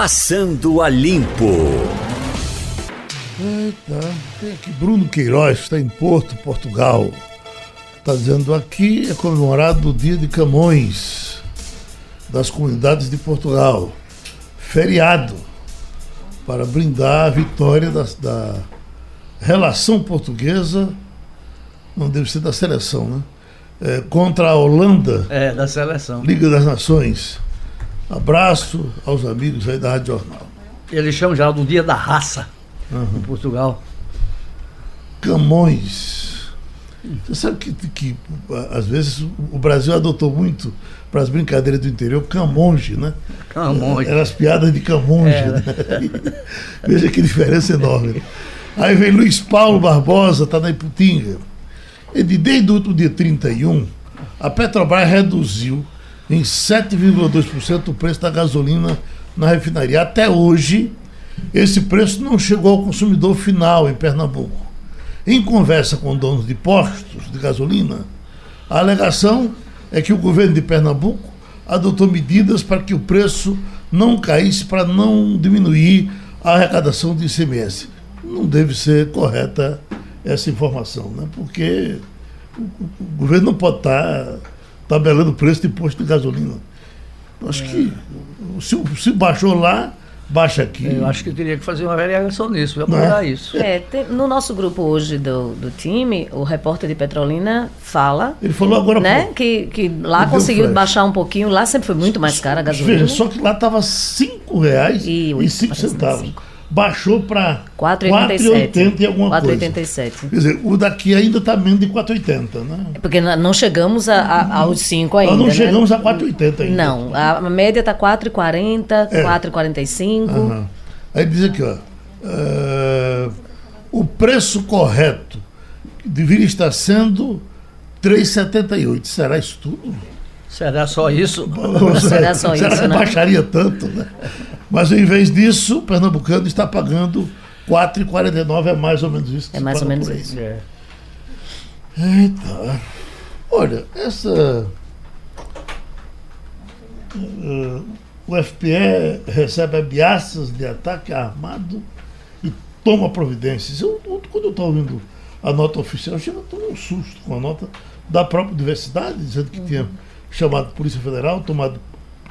Passando a Limpo. Eita, tem aqui Bruno Queiroz, está em Porto, Portugal. Está dizendo aqui é comemorado o dia de Camões das comunidades de Portugal. Feriado para brindar a vitória da, da relação portuguesa, não deve ser da seleção, né? É, contra a Holanda. É, da seleção. Liga das Nações. Abraço aos amigos aí da Rádio Jornal. Eles chamam já do Dia da Raça uhum. em Portugal. Camões. Você sabe que, que às vezes o Brasil adotou muito para as brincadeiras do interior Camonge, né? Camonge. Eram as piadas de Camonge. É. Né? Veja que diferença enorme. Aí vem Luiz Paulo Barbosa, está na Iputinga. Ele, desde o dia 31, a Petrobras reduziu em 7,2% o preço da gasolina na refinaria. Até hoje, esse preço não chegou ao consumidor final em Pernambuco. Em conversa com donos de postos de gasolina, a alegação é que o governo de Pernambuco adotou medidas para que o preço não caísse para não diminuir a arrecadação de ICMS. Não deve ser correta essa informação, né? porque o, governo não pode estar tabelando o preço de posto de gasolina. Acho é. que se, se baixou lá, baixa aqui. Eu acho que teria que fazer uma variação nisso, apurar é? isso. É, tem, no nosso grupo hoje do, do time, o repórter de Petrolina fala. Ele falou agora né, que, que lá conseguiu baixar um pouquinho, lá sempre foi muito mais cara a gasolina. Veja, só que lá estava R$ 5,00 e 5 centavos baixou para 4,80 e alguma 4, coisa. 4,87. Quer dizer, o daqui ainda está menos de 4,80, né? É porque não chegamos a, a, aos 5 ainda. Nós não né? chegamos a 4,80 ainda. Não, a média está 4,40, é. 4,45. Uhum. Aí diz aqui, ó. Uh, o preço correto deveria estar sendo 3,78. Será isso tudo? Será só isso? Será só isso, Será que né? baixaria tanto, né? Mas em vez disso, o pernambucano está pagando R$ 4,49, é mais ou menos isso. é mais ou menos isso. É. Eita. Olha, essa. Uh, o FPE recebe ameaças de ataque armado e toma providências. Eu, quando eu estava ouvindo a nota oficial, eu chego a um susto com a nota da própria universidade, dizendo que uhum. tinha chamado a Polícia Federal, tomado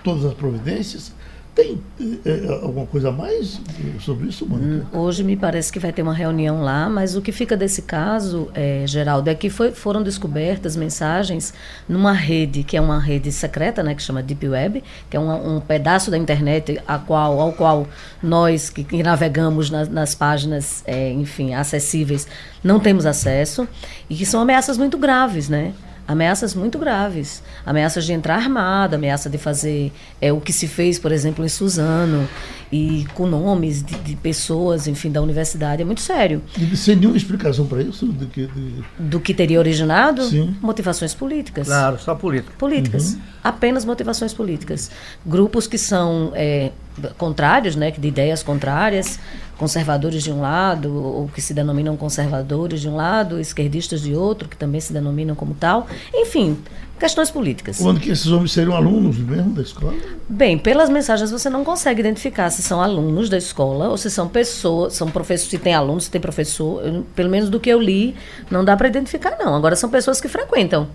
todas as providências. Tem é, alguma coisa a mais sobre isso, Mônica? Hum, hoje me parece que vai ter uma reunião lá, mas o que fica desse caso, é, Geraldo, é que foi, foram descobertas mensagens numa rede, que é uma rede secreta, né, que chama Deep Web, que é um, pedaço da internet a qual, ao qual nós que, que navegamos nas, nas páginas, é, enfim, acessíveis, não temos acesso, e que são ameaças muito graves, né? Ameaças muito graves. Ameaças de entrar armada, ameaça de fazer é, o que se fez, por exemplo, em Suzano, e com nomes de, de pessoas, enfim, da universidade. É muito sério. E sem nenhuma explicação para isso? Do que, de... do que teria originado? Sim. Motivações políticas. Claro, só política. Políticas. Uhum. Apenas motivações políticas. Grupos que são é, contrários, né, de ideias contrárias, conservadores de um lado, ou que se denominam conservadores de um lado, esquerdistas de outro, que também se denominam como tal. Enfim, questões políticas. Quando que esses homens seriam alunos mesmo da escola? Bem, pelas mensagens você não consegue identificar se são alunos da escola ou se são pessoas, são professores, se tem alunos, se tem professor. Eu, pelo menos do que eu li, não dá para identificar não. Agora são pessoas que frequentam.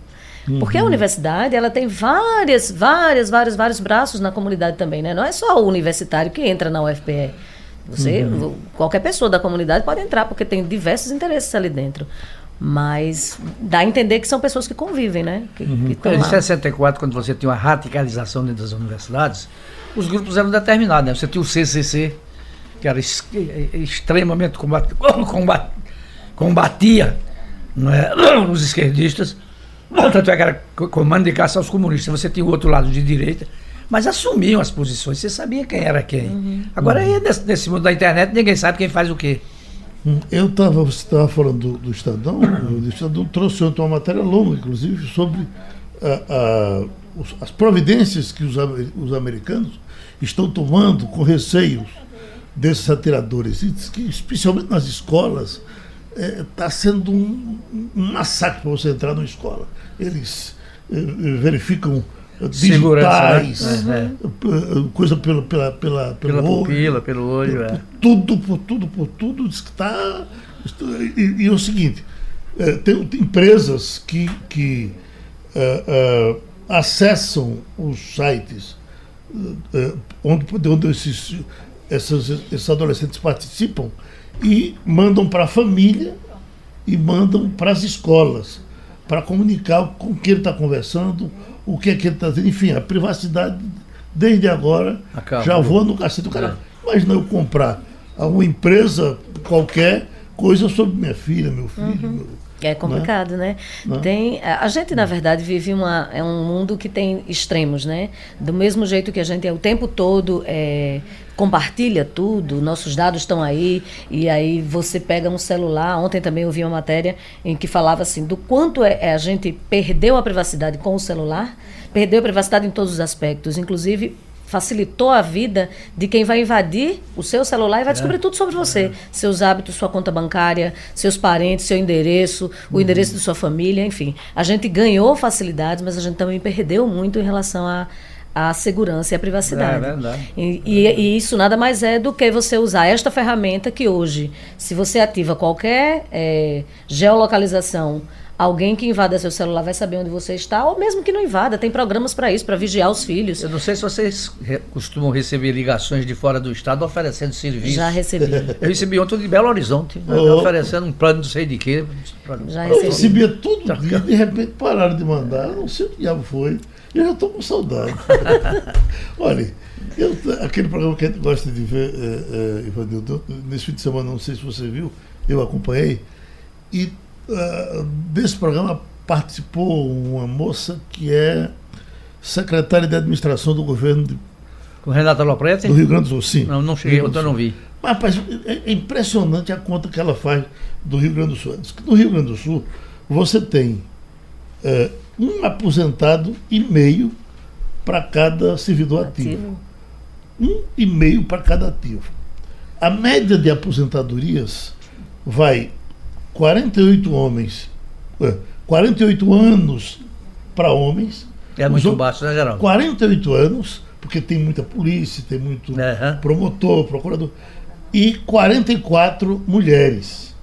Uhum. Porque a universidade, ela tem várias, várias, vários, vários braços na comunidade também, né? Não é só o universitário que entra na UFPE. Você, uhum. qualquer pessoa da comunidade pode entrar, porque tem diversos interesses ali dentro. Mas dá a entender que são pessoas que convivem, né? Que, uhum. que em 64, quando você tinha uma radicalização dentro das universidades, os grupos eram determinados. Né? Você tinha o CCC, que era extremamente combat, combat, combatia é? os esquerdistas, tanto é que era comando de caça aos comunistas. Você tinha o outro lado de direita, mas assumiam as posições, você sabia quem era quem. Uhum. Agora, uhum. aí, nesse, nesse, mundo da internet, ninguém sabe quem faz o quê. Hum, eu estava, estava falando do, do Estadão, o Estadão trouxe ontem uma matéria longa, inclusive, sobre a, a, as providências que os, os americanos estão tomando com receios desses atiradores, e que, especialmente nas escolas, está é, sendo um, um massacre para você entrar numa escola. Eles é, verificam digitais, né? uhum. coisa pela, pela, pela, pelo pela olho, pupila, pelo olho. É. Tudo, por tudo, por tudo, diz que está. E, e, é o seguinte, é, tem, tem, empresas que, que uh, uh, acessam os sites onde, onde esses, esses, esses adolescentes participam e mandam para a família e mandam para as escolas para comunicar com quem ele está conversando, o que é que ele está dizendo. Enfim, a privacidade, desde agora, Acabou. já voa no cacete do cara. É. Imagina eu comprar a uma empresa qualquer coisa sobre minha filha, meu filho. Uhum. Meu, é complicado, né? né? Tem, a gente, na verdade, vive uma, é um mundo que tem extremos, né? Do mesmo jeito que a gente é o tempo todo é, compartilha tudo, nossos dados estão aí, e aí você pega um celular. Ontem também eu vi uma matéria em que falava assim do quanto é, é a gente perdeu a privacidade com o celular, perdeu a privacidade em todos os aspectos, inclusive facilitou a vida de quem vai invadir o seu celular e vai descobrir é. tudo sobre você. É. Seus hábitos, sua conta bancária, seus parentes, seu endereço, o uhum. endereço de sua família, enfim. A gente ganhou facilidades, mas a gente também perdeu muito em relação a a segurança e a privacidade. É verdade. E, e, e, isso nada mais é do que você usar esta ferramenta que hoje, se você ativa qualquer é, geolocalização Alguém que invada seu celular vai saber onde você está, ou mesmo que não invada, tem programas para isso, para vigiar os filhos. Eu não sei se vocês re costumam receber ligações de fora do estado oferecendo serviço. Já recebi. Eu recebi ontem de Belo Horizonte, oh. oferecendo um plano não sei de quê. Já recebi. Eu recebia tudo e de repente pararam de mandar, não sei o que diabo foi. Eu já estou com saudade. Olha, eu, aquele programa que a gente gosta de ver, é, é, nesse fim de semana, não sei se você viu, eu acompanhei, e uh, desse programa participou uma moça que é secretária de administração do governo de, com Renata Loprete? Do Rio Grande do Sul, sim. Não, não cheguei, eu não vi. Mas, rapaz, é, é impressionante a conta que ela faz do Rio Grande do Sul. Diz que no Rio Grande do Sul você tem é, um aposentado e meio para cada servidor ativo. ativo. Um e meio para cada ativo. A média de aposentadorias vai 48 homens, 48 anos para homens. É muito baixo, né, Geraldo? 48 anos, porque tem muita polícia, tem muito uhum. promotor, procurador. E 44 mulheres.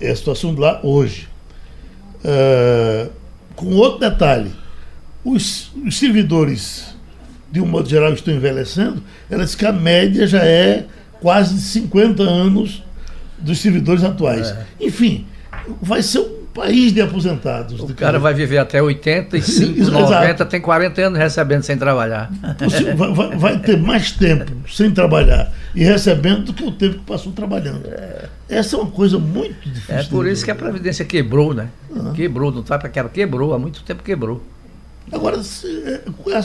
É a situação de lá hoje. Uh, com outro detalhe, os, os, servidores, de um modo geral, estão envelhecendo, ela diz que a média já é quase de 50 anos dos servidores atuais. É. Enfim, vai ser um país de aposentados. O cara vai viver até 85, 90, tem 40 anos recebendo sem trabalhar. Vai, vai, ter mais tempo sem trabalhar e recebendo do que o tempo que passou trabalhando. É. Essa é uma coisa muito difícil. É por isso que a Previdência quebrou, né? Ah. Quebrou, não sabe para que quebrou, há muito tempo quebrou. Agora, é,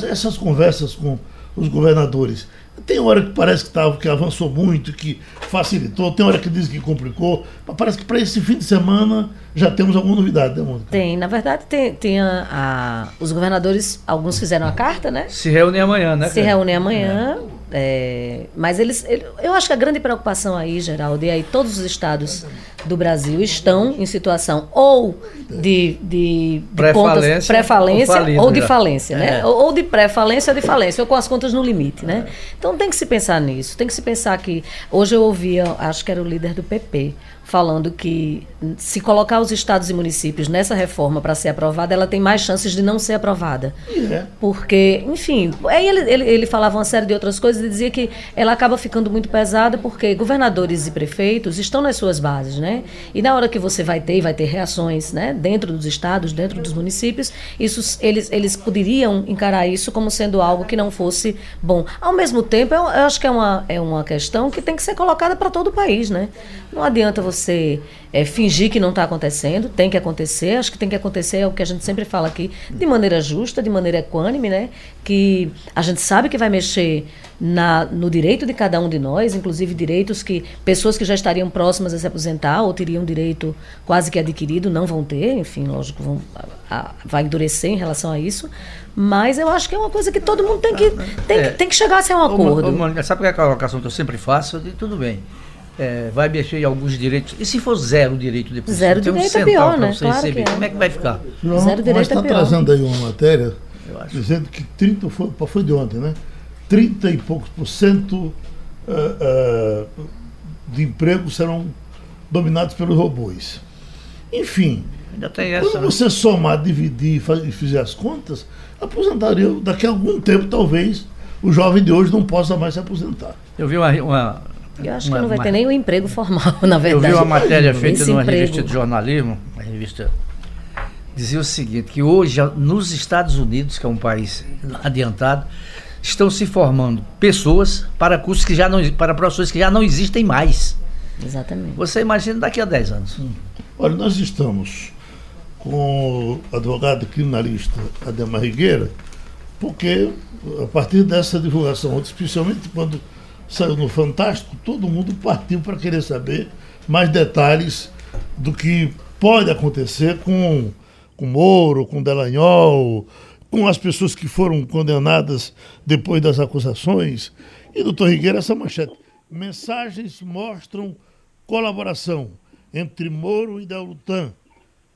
essas conversas com os governadores, tem hora que parece que, tá, que avançou muito, que facilitou, tem hora que diz que complicou, mas parece que para esse fim de semana já temos alguma novidade, né, Mônica? Tem, na verdade, tem, tem a, a, os governadores, alguns fizeram a carta, né? Se reúnem amanhã, né? Se reúnem amanhã. É. É, mas eles, ele, eu acho que a grande preocupação aí, Geraldo, e aí todos os estados do Brasil estão em situação ou de, de, de pré-falência, pré-falência ou, de falência, né? É. Ou, ou, de pré-falência ou de falência, ou com as contas no limite, né? Então tem que se pensar nisso, tem que se pensar que hoje eu ouvia, acho que era o líder do PP, falando que se colocar os estados e municípios nessa reforma para ser aprovada, ela tem mais chances de não ser aprovada. É. Porque, enfim, aí ele, ele, ele, falava uma série de outras coisas e dizia que ela acaba ficando muito pesada porque governadores e prefeitos estão nas suas bases, né? E na hora que você vai ter, e vai ter reações, né, dentro dos estados, dentro dos municípios, isso, eles, eles poderiam encarar isso como sendo algo que não fosse bom. Ao mesmo tempo, eu, eu acho que é uma, é uma questão que tem que ser colocada para todo o país, né? Não adianta você você é, fingir que não está acontecendo, tem que acontecer. Acho que tem que acontecer é o que a gente sempre fala aqui, de maneira justa, de maneira equânime, né? Que a gente sabe que vai mexer na, no direito de cada um de nós, inclusive direitos que pessoas que já estariam próximas a se aposentar ou teriam direito quase que adquirido não vão ter, enfim, lógico, vão, a, a, vai endurecer em relação a isso. Mas eu acho que é uma coisa que todo mundo tem que, tem, é, tem que chegar a ser um acordo. Ô, sabe qual é a colocação que eu sempre faço? De, tudo bem é, vai mexer em alguns direitos. E se for zero direito depois? Zero direito um é pior, né? Claro receber, é. Como é que vai ficar? João, zero direito está é trazendo aí uma matéria dizendo que 30 foi, foi de ontem, né? 30 e poucos por cento uh, uh, de empregos serão dominados pelos robôs. Enfim, Ainda tem essa, quando né? você somar, dividir e fizer as contas, aposentaria daqui a algum tempo, talvez, o jovem de hoje não possa mais se aposentar. Eu vi uma. uma eu acho uma, que não vai uma, ter nem o emprego formal, na verdade. Eu vi uma matéria feita numa emprego. revista de jornalismo, uma revista dizia o seguinte, que hoje nos Estados Unidos, que é um país adiantado, estão se formando pessoas para cursos que já não para profissões que já não existem mais. Exatamente. Você imagina daqui a 10 anos. Olha, nós estamos com o advogado criminalista Ademar Rigueira, porque a partir dessa divulgação, especialmente quando saiu no Fantástico, todo mundo partiu para querer saber mais detalhes do que pode acontecer com com Moro, com Delanhol, com as pessoas que foram condenadas depois das acusações. E, doutor Rigueira, essa manchete. Mensagens mostram colaboração entre Moro e Deltan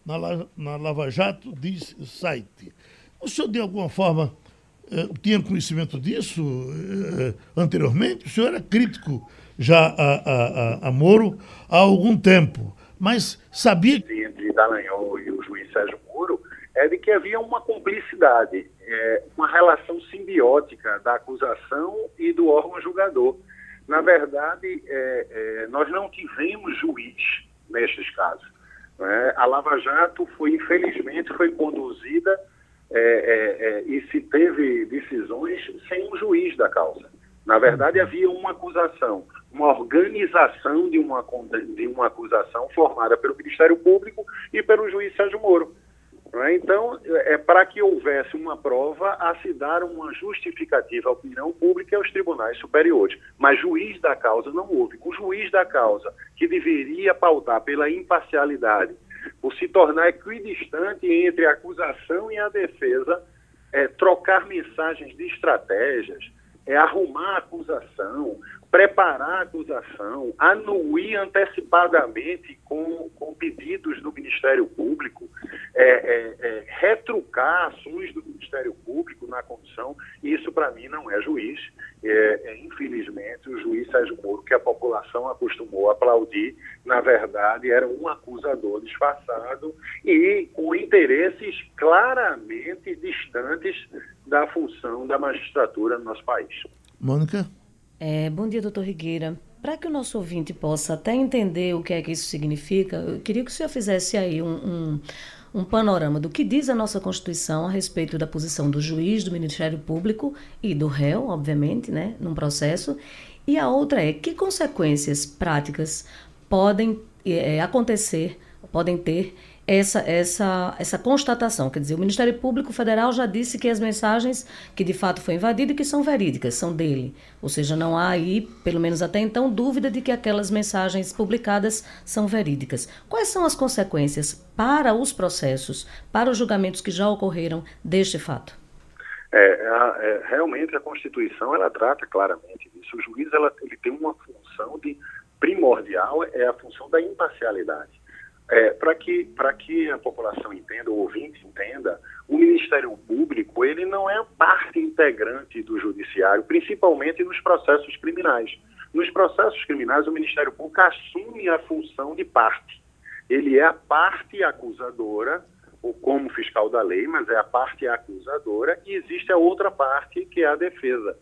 na, na Lava Jato, diz o site. O senhor, de alguma forma, tinha conhecimento disso eh, anteriormente? O senhor era crítico já a, a, a, a Moro há algum tempo, mas sabia... Entre Dallagnol e o juiz Sérgio é de que havia uma cumplicidade, é, uma relação simbiótica da acusação e do órgão julgador. Na verdade, é, é, nós não tivemos juiz nestes casos. Né? A Lava Jato foi, infelizmente, foi conduzida é, é, é, e se teve decisões sem um juiz da causa. Na verdade, havia uma acusação, uma organização de uma, de uma acusação formada pelo Ministério Público e pelo juiz Sérgio Moro. Né? Então, é para que houvesse uma prova a se dar uma justificativa à opinião pública aos tribunais superiores. Mas juiz da causa não houve. O juiz da causa, que deveria pautar pela imparcialidade, por se tornar equidistante entre a acusação e a defesa, é, trocar mensagens de estratégias, é arrumar a acusação, preparar a acusação, anuir antecipadamente com, com pedidos do Ministério Público, é, é, é, retrucar ações do Ministério Público na condição, isso para mim não é juiz. É, é, infelizmente, o juiz Sérgio Moro, que a população acostumou a aplaudir, na verdade era um acusador disfarçado e com interesses claramente distantes da função da magistratura no nosso país. Mônica? É, bom dia, doutor Rigueira. Para que o nosso ouvinte possa até entender o que é que isso significa, eu queria que o senhor fizesse aí um, um, um panorama do que diz a nossa Constituição a respeito da posição do juiz, do Ministério Público e do réu, obviamente, né, num processo. E a outra é que consequências práticas podem é, acontecer, podem ter essa, essa, essa constatação. Quer dizer, o Ministério Público Federal já disse que as mensagens que de fato foi invadido e que são verídicas, são dele. Ou seja, não há aí, pelo menos até então, dúvida de que aquelas mensagens publicadas são verídicas. Quais são as consequências para os processos, para os julgamentos que já ocorreram deste fato? É, a, é, realmente a Constituição ela trata claramente disso. O juiz ela, ele tem uma função de primordial é a função da imparcialidade. É, para que, que a população entenda, o ouvinte entenda, o Ministério Público ele não é parte integrante do Judiciário, principalmente nos processos criminais. Nos processos criminais, o Ministério Público assume a função de parte. Ele é a parte acusadora, ou como fiscal da lei, mas é a parte acusadora, e existe a outra parte, que é a defesa.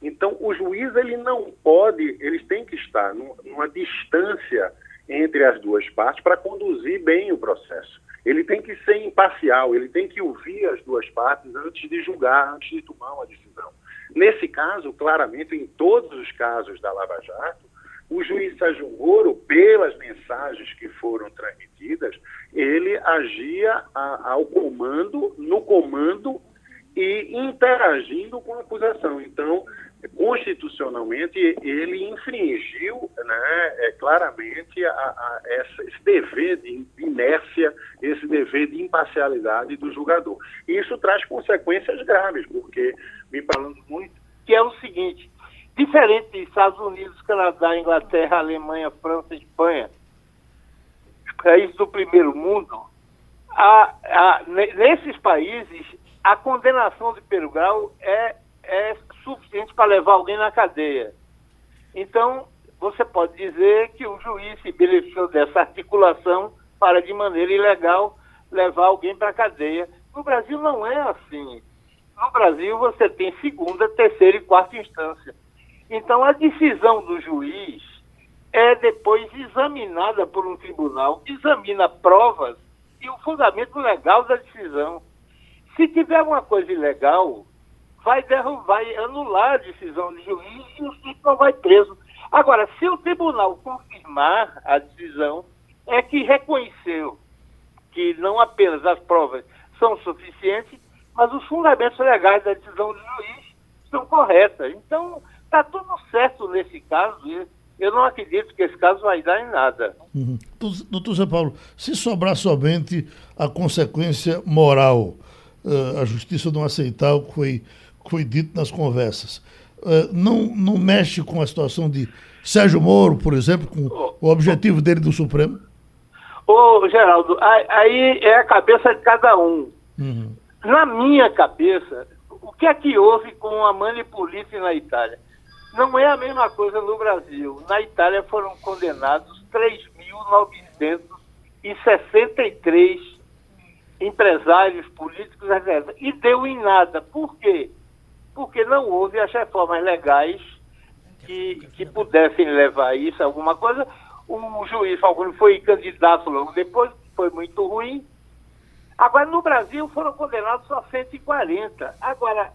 Então, o juiz ele não pode, eles têm que estar numa distância entre as duas partes para conduzir bem o processo. Ele tem que ser imparcial, ele tem que ouvir as duas partes antes de julgar, antes de tomar uma decisão. Nesse caso, claramente, em todos os casos da Lava Jato, o juiz Sérgio Moro, pelas mensagens que foram transmitidas, ele agia a, ao comando, no comando e interagindo com a acusação. Então, constitucionalmente ele infringiu né, é, claramente a, a essa, esse dever de inércia, esse dever de imparcialidade do julgador. E isso traz consequências graves, porque, me falando muito, que é o seguinte, diferente dos Estados Unidos, Canadá, Inglaterra, Alemanha, França, Espanha, países do primeiro mundo, a, a, nesses países a condenação de primeiro grau é, é suficiente para levar alguém na cadeia. Então, você pode dizer que o juiz se beneficiou dessa articulação para, de maneira ilegal, levar alguém para a cadeia. No Brasil não é assim. No Brasil você tem segunda, terceira e quarta instância. Então a decisão do juiz é depois examinada por um tribunal, examina provas e o fundamento legal da decisão. Se tiver alguma coisa ilegal, vai derrubar, vai anular a decisão do juiz e o sujeito vai preso. Agora, se o tribunal confirmar a decisão, é que reconheceu que não apenas as provas são suficientes, mas os fundamentos legais da decisão do juiz são corretos. Então, está tudo certo nesse caso. Eu não acredito que esse caso vai dar em nada. Uhum. Doutor Zé Paulo, se sobrar somente a consequência moral, uh, a justiça não aceitar o que foi, foi dito nas conversas, uh, não, não mexe com a situação de Sérgio Moro, por exemplo, com o objetivo dele do Supremo? Ô, Geraldo, aí é a cabeça de cada um. Uhum. Na minha cabeça, o que é que houve com a Manipulite na Itália? Não é a mesma coisa no Brasil. Na Itália foram condenados 3.963 empresários políticos e deu em nada. Por quê? Porque não houve as reformas legais que, que pudessem levar isso a alguma coisa. O juiz Falcone foi candidato logo depois, foi muito ruim. Agora, no Brasil foram condenados só 140. Agora,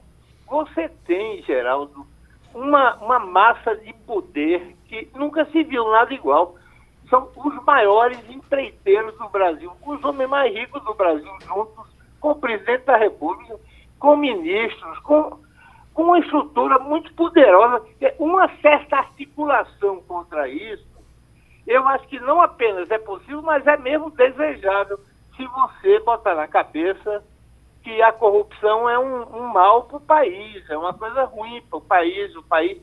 você tem, Geraldo, uma, uma massa de poder que nunca se viu nada igual. São os maiores empreiteiros do Brasil, os homens mais ricos do Brasil, juntos com o presidente da República, com ministros, com, com uma estrutura muito poderosa, uma certa articulação contra isso. Eu acho que não apenas é possível, mas é mesmo desejável se você botar na cabeça que a corrupção é um, um mal para o país, é uma coisa ruim para o país, o país.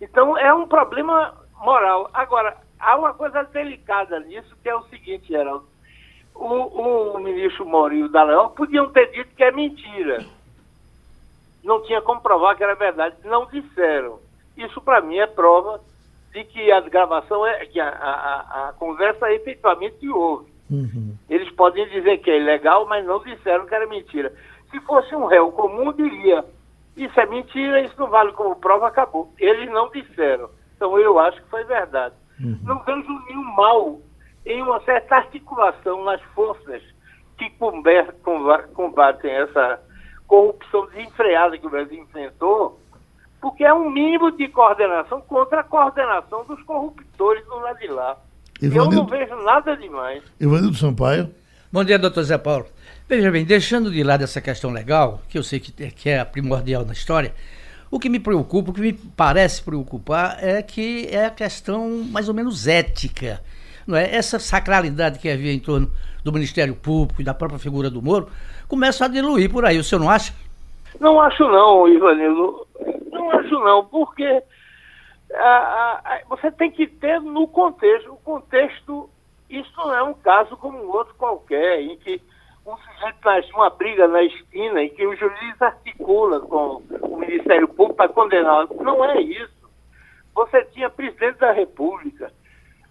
Então é um problema moral. Agora, há uma coisa delicada nisso, que é o seguinte, Geraldo. O, o ministro Moro e o Dallagnol podiam ter dito que é mentira. Não tinha como provar que era verdade. Não disseram. Isso, para mim, é prova de que a gravação, é que a, a, a conversa efetivamente houve. Uhum. Eles podem dizer que é ilegal, mas não disseram que era mentira. Se fosse um réu comum, diria: Isso é mentira, isso não vale como prova, acabou. Eles não disseram. Então eu acho que foi verdade. Uhum. Não vejo nenhum mal em uma certa articulação nas forças que combatem essa corrupção desenfreada que o Brasil enfrentou, porque é um mínimo de coordenação contra a coordenação dos corruptores do lado de lá. Ivanildo, eu não vejo nada demais. Ivanildo Sampaio. Bom dia, doutor Zé Paulo. Veja bem, deixando de lado essa questão legal, que eu sei que, que é a primordial na história, o que me preocupa, o que me parece preocupar é que é a questão mais ou menos ética. Não é? Essa sacralidade que havia em torno do Ministério Público e da própria figura do Moro começa a diluir por aí. O senhor não acha? Não acho não, Ivanildo. Não acho não, porque você tem que ter no contexto. O contexto, isso não é um caso como um outro qualquer, em que um sujeito faz uma briga na esquina e que o juiz articula com o Ministério Público para condenar. Não é isso. Você tinha presidente da República,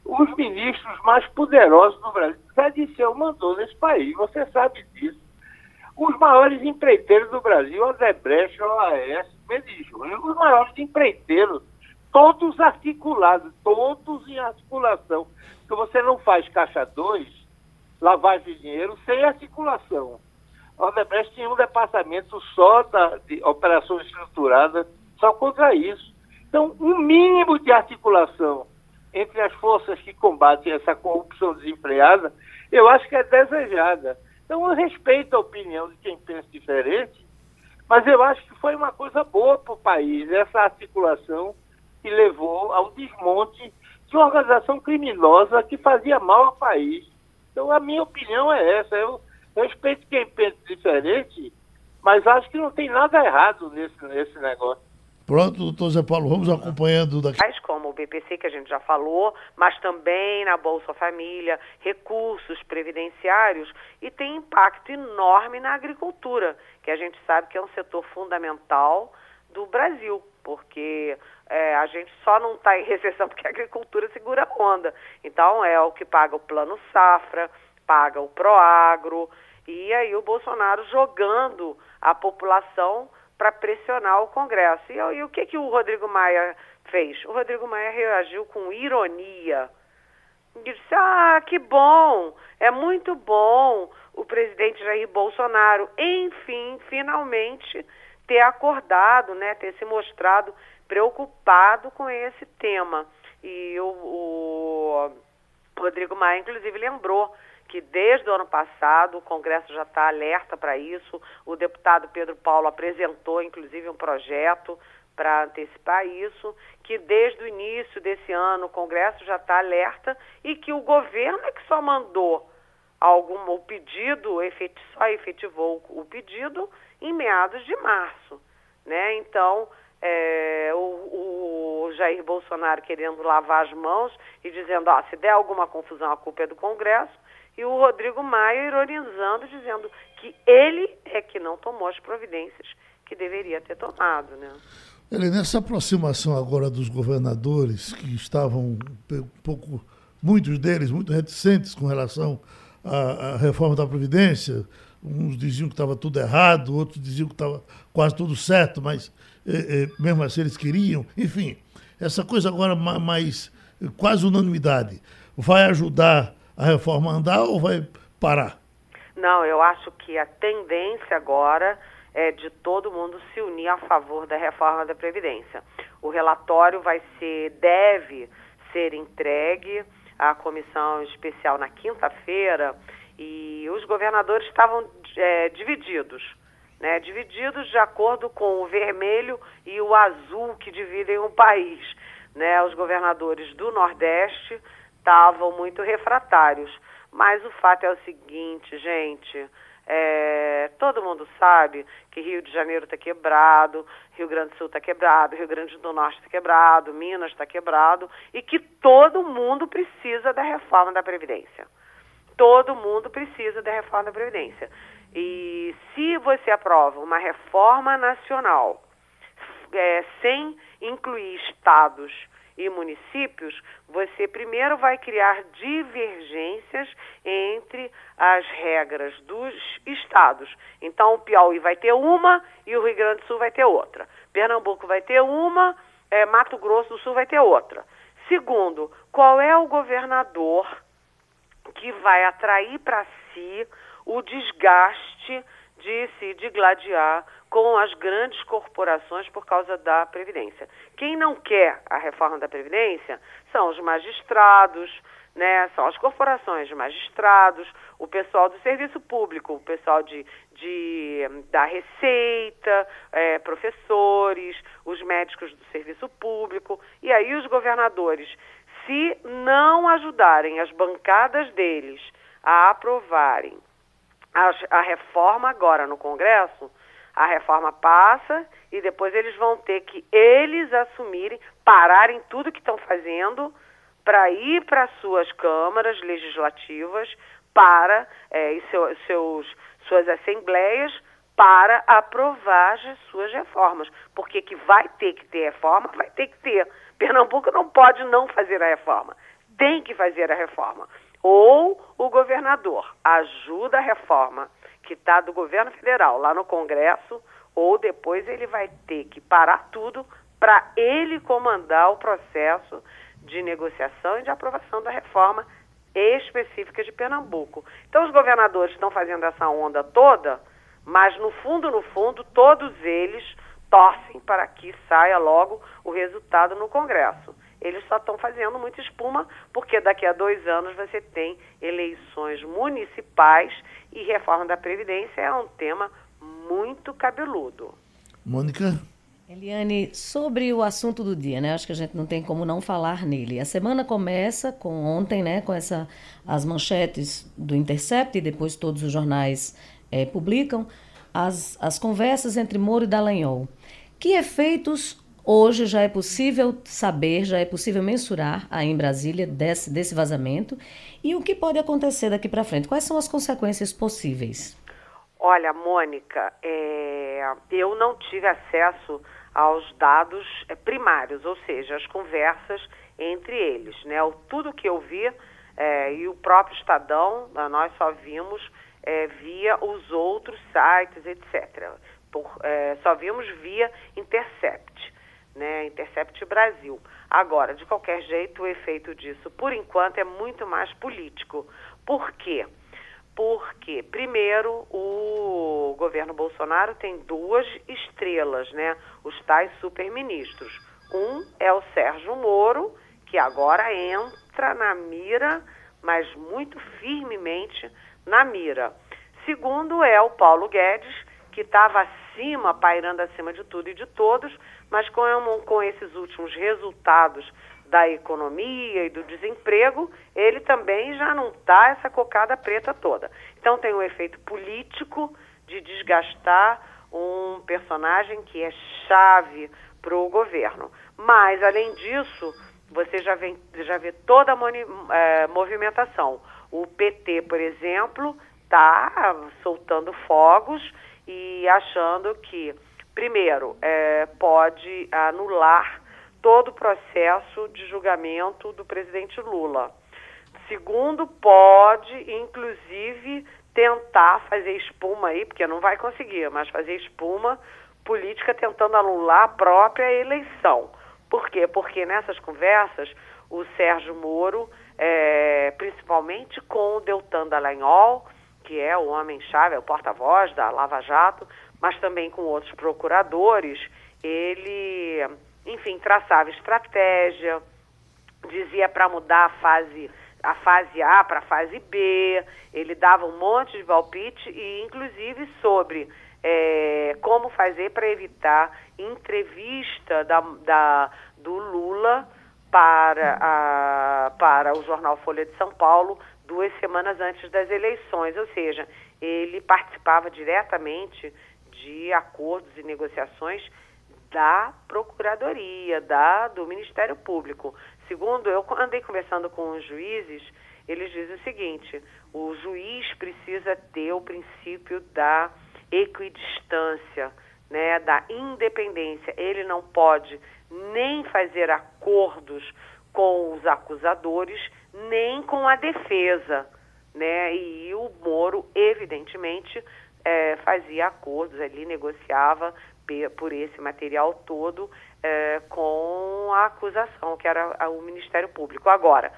os ministros mais poderosos do Brasil. Zé Disseu mandou nesse país, você sabe disso. Os maiores empreiteiros do Brasil, Odebrecht, OAS, Mendes Júnior, os maiores empreiteiros todos articulados, todos em articulação. Porque você não faz caixa 2, lavagem de dinheiro, sem articulação. Odebrecht tinha um departamento só da, de operações estruturadas, só contra isso. Então, um mínimo de articulação entre as forças que combatem essa corrupção desenfreada, eu acho que é desejada. Então, eu respeito a opinião de quem pensa diferente, mas eu acho que foi uma coisa boa para o país, essa articulação que levou ao desmonte de uma organização criminosa que fazia mal ao país. Então, a minha opinião é essa. Eu respeito quem pensa diferente, mas acho que não tem nada errado nesse, nesse negócio. Pronto, doutor Zé Paulo, vamos acompanhando daqui. Como o BPC, que a gente já falou, mas também na Bolsa Família, recursos previdenciários, e tem impacto enorme na agricultura. que a gente sabe que é um setor fundamental do Brasil, porque é, a gente só não está em recessão porque a agricultura segura a onda. Então é o que paga o plano safra, paga o Proagro, e aí o Bolsonaro jogando a população para pressionar o Congresso. E, e, o que, que o Rodrigo Maia fez? O Rodrigo Maia reagiu com ironia. E disse, ah, que bom, é muito bom o presidente Jair Bolsonaro, enfim, finalmente ter acordado, né, ter se mostrado preocupado com esse tema. E o, o Rodrigo Maia, inclusive, lembrou que desde o ano passado o Congresso já está alerta para isso. O deputado Pedro Paulo apresentou, inclusive, um projeto para antecipar isso, que desde o início desse ano o Congresso já está alerta e que o governo é que só mandou algum o pedido, só efetivou o pedido em meados de março, né? Então é, o, o, Jair Bolsonaro querendo lavar as mãos e dizendo, ah, se der alguma confusão a culpa é do Congresso, e o Rodrigo Maia ironizando, dizendo que ele é que não tomou as providências que deveria ter tomado, né? Ele, nessa aproximação agora dos governadores que estavam um pouco, muitos deles muito reticentes com relação à, à reforma da Previdência, uns diziam que estava tudo errado, outros diziam que estava quase tudo certo, mas eh, eh, mesmo assim eles queriam. Enfim, essa coisa agora mais quase unanimidade vai ajudar a reforma a andar ou vai parar? Não, eu acho que a tendência agora é de todo mundo se unir a favor da reforma da Previdência. O relatório vai ser, deve ser entregue à comissão especial na quinta-feira e os governadores estavam é, divididos, né? Divididos de acordo com o vermelho e o azul que dividem o país, né? Os governadores do Nordeste estavam muito refratários. Mas o fato é o seguinte, gente, é, todo mundo sabe que Rio de Janeiro está quebrado, Rio Grande do Sul está quebrado, Rio Grande do Norte está quebrado, Minas está quebrado e que todo mundo precisa da reforma da Previdência. Todo mundo precisa da reforma da Previdência. E se você aprova uma reforma nacional é, sem incluir estados e municípios, você primeiro vai criar divergências entre as regras dos estados. Então, o Piauí vai ter uma e o Rio Grande do Sul vai ter outra. Pernambuco vai ter uma, é, Mato Grosso do Sul vai ter outra. Segundo, qual é o governador que vai atrair para si o desgaste de se digladiar com as grandes corporações por causa da Previdência. Quem não quer a reforma da Previdência são os magistrados, né, são as corporações de magistrados, o pessoal do serviço público, o pessoal de, de da Receita, é, professores, os médicos do serviço público, e aí os governadores. Se não ajudarem as bancadas deles a aprovarem a, a reforma agora no Congresso, a reforma passa e depois eles vão ter que eles assumirem, pararem tudo que estão fazendo para ir para suas câmaras legislativas, para é, e seu, seus, suas assembleias, para aprovar as suas reformas. Porque que vai ter que ter reforma, vai ter que ter. Pernambuco não pode não fazer a reforma. Tem que fazer a reforma ou o governador ajuda a reforma que está do governo federal lá no Congresso, ou depois ele vai ter que parar tudo para ele comandar o processo de negociação e de aprovação da reforma específica de Pernambuco. Então os governadores estão fazendo essa onda toda, mas no fundo, no fundo, todos eles torcem para que saia logo o resultado no Congresso. Eles só estão fazendo muita espuma, porque daqui a dois anos você tem eleições municipais e reforma da Previdência é um tema muito cabeludo. Mônica? Eliane, sobre o assunto do dia, né? Acho que a gente não tem como não falar nele. A semana começa com ontem, né? Com essa, as manchetes do Intercept e depois todos os jornais é, publicam as, as conversas entre Moro e Dallagnol. Que efeitos Hoje já é possível saber, já é possível mensurar aí em Brasília desse, desse vazamento e o que pode acontecer daqui para frente. Quais são as consequências possíveis? Olha, Mônica, é, eu não tive acesso aos dados é, primários, ou seja, as conversas entre eles. Né? O, tudo que eu vi é, e o próprio Estadão, nós só vimos é, via os outros sites, etc. Por, é, só vimos via Intercept, né? Intercept Brasil. Agora, de qualquer jeito, o efeito disso, por enquanto, é muito mais político. Por quê? Porque, primeiro, o governo Bolsonaro tem duas estrelas, né? Os tais superministros. Um é o Sérgio Moro, que agora entra na mira, mas muito firmemente na mira. Segundo é o Paulo Guedes, que estava acima, pairando acima de tudo e de todos, mas com, com esses últimos resultados da economia e do desemprego, ele também já não está essa cocada preta toda. Então tem um efeito político de desgastar um personagem que é chave para o governo. Mas, além disso, você já, vem, já vê toda a é, movimentação. O PT, por exemplo, está soltando fogos e achando que, primeiro, é, pode anular todo o processo de julgamento do presidente Lula. Segundo, pode, inclusive, tentar fazer espuma aí, porque não vai conseguir, mas fazer espuma política tentando anular a própria eleição. Por quê? Porque nessas conversas, o Sérgio Moro, é, principalmente com o Deltan Dallagnol, que é o homem-chave, é o porta-voz da Lava Jato, mas também com outros procuradores, ele enfim, traçava estratégia, dizia para mudar a fase a fase A para a fase B, ele dava um monte de palpite e inclusive sobre é, como fazer para evitar entrevista da, da, do Lula para, a, para o jornal Folha de São Paulo duas semanas antes das eleições, ou seja, ele participava diretamente de acordos e negociações da Procuradoria, da, do Ministério Público. Segundo, eu andei conversando com os juízes, eles dizem o seguinte: o juiz precisa ter o princípio da equidistância, né, da independência. Ele não pode nem fazer acordos com os acusadores, nem com a defesa. Né? E o Moro, evidentemente, é, fazia acordos ali, negociava por esse material todo é, com a acusação, que era o Ministério Público. Agora,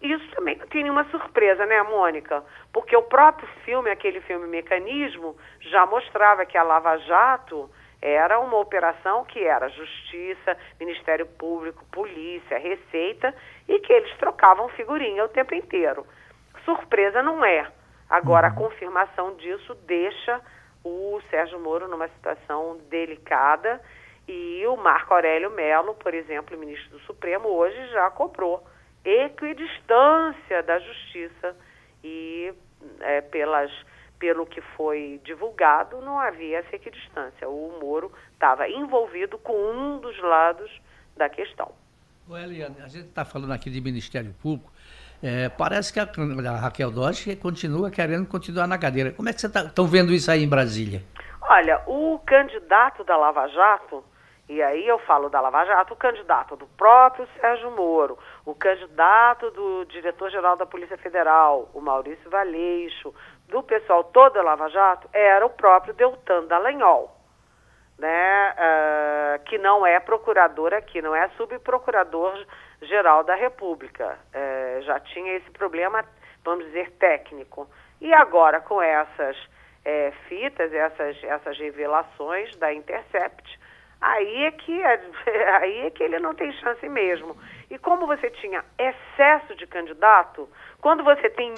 isso também não tem nenhuma surpresa, né, Mônica? Porque o próprio filme, aquele filme Mecanismo, já mostrava que a Lava Jato era uma operação que era Justiça, Ministério Público, Polícia, Receita e que eles trocavam figurinha o tempo inteiro. Surpresa não é. Agora, a uhum. confirmação disso deixa o Sérgio Moro numa situação delicada e o Marco Aurélio Melo, por exemplo, ministro do Supremo, hoje já cobrou equidistância da justiça e é, pelas, pelo que foi divulgado não havia essa equidistância. O Moro estava envolvido com um dos lados da questão. O Eliane, a gente está falando aqui de Ministério Público, é, parece que a, a Raquel Dodge continua querendo continuar na cadeira. Como é que vocês estão tá, vendo isso aí em Brasília? Olha, o candidato da Lava Jato, e aí eu falo da Lava Jato, o candidato do próprio Sérgio Moro, o candidato do diretor-geral da Polícia Federal, o Maurício Valeixo, do pessoal todo da Lava Jato, era o próprio Deltan Dallagnol, né, uh, que não é procurador aqui, não é subprocurador-geral da República. Uh, já tinha esse problema, vamos dizer, técnico. E agora, com essas é, fitas, essas, essas revelações da Intercept, aí é, que, aí é que ele não tem chance mesmo. E como você tinha excesso de candidato, quando você tem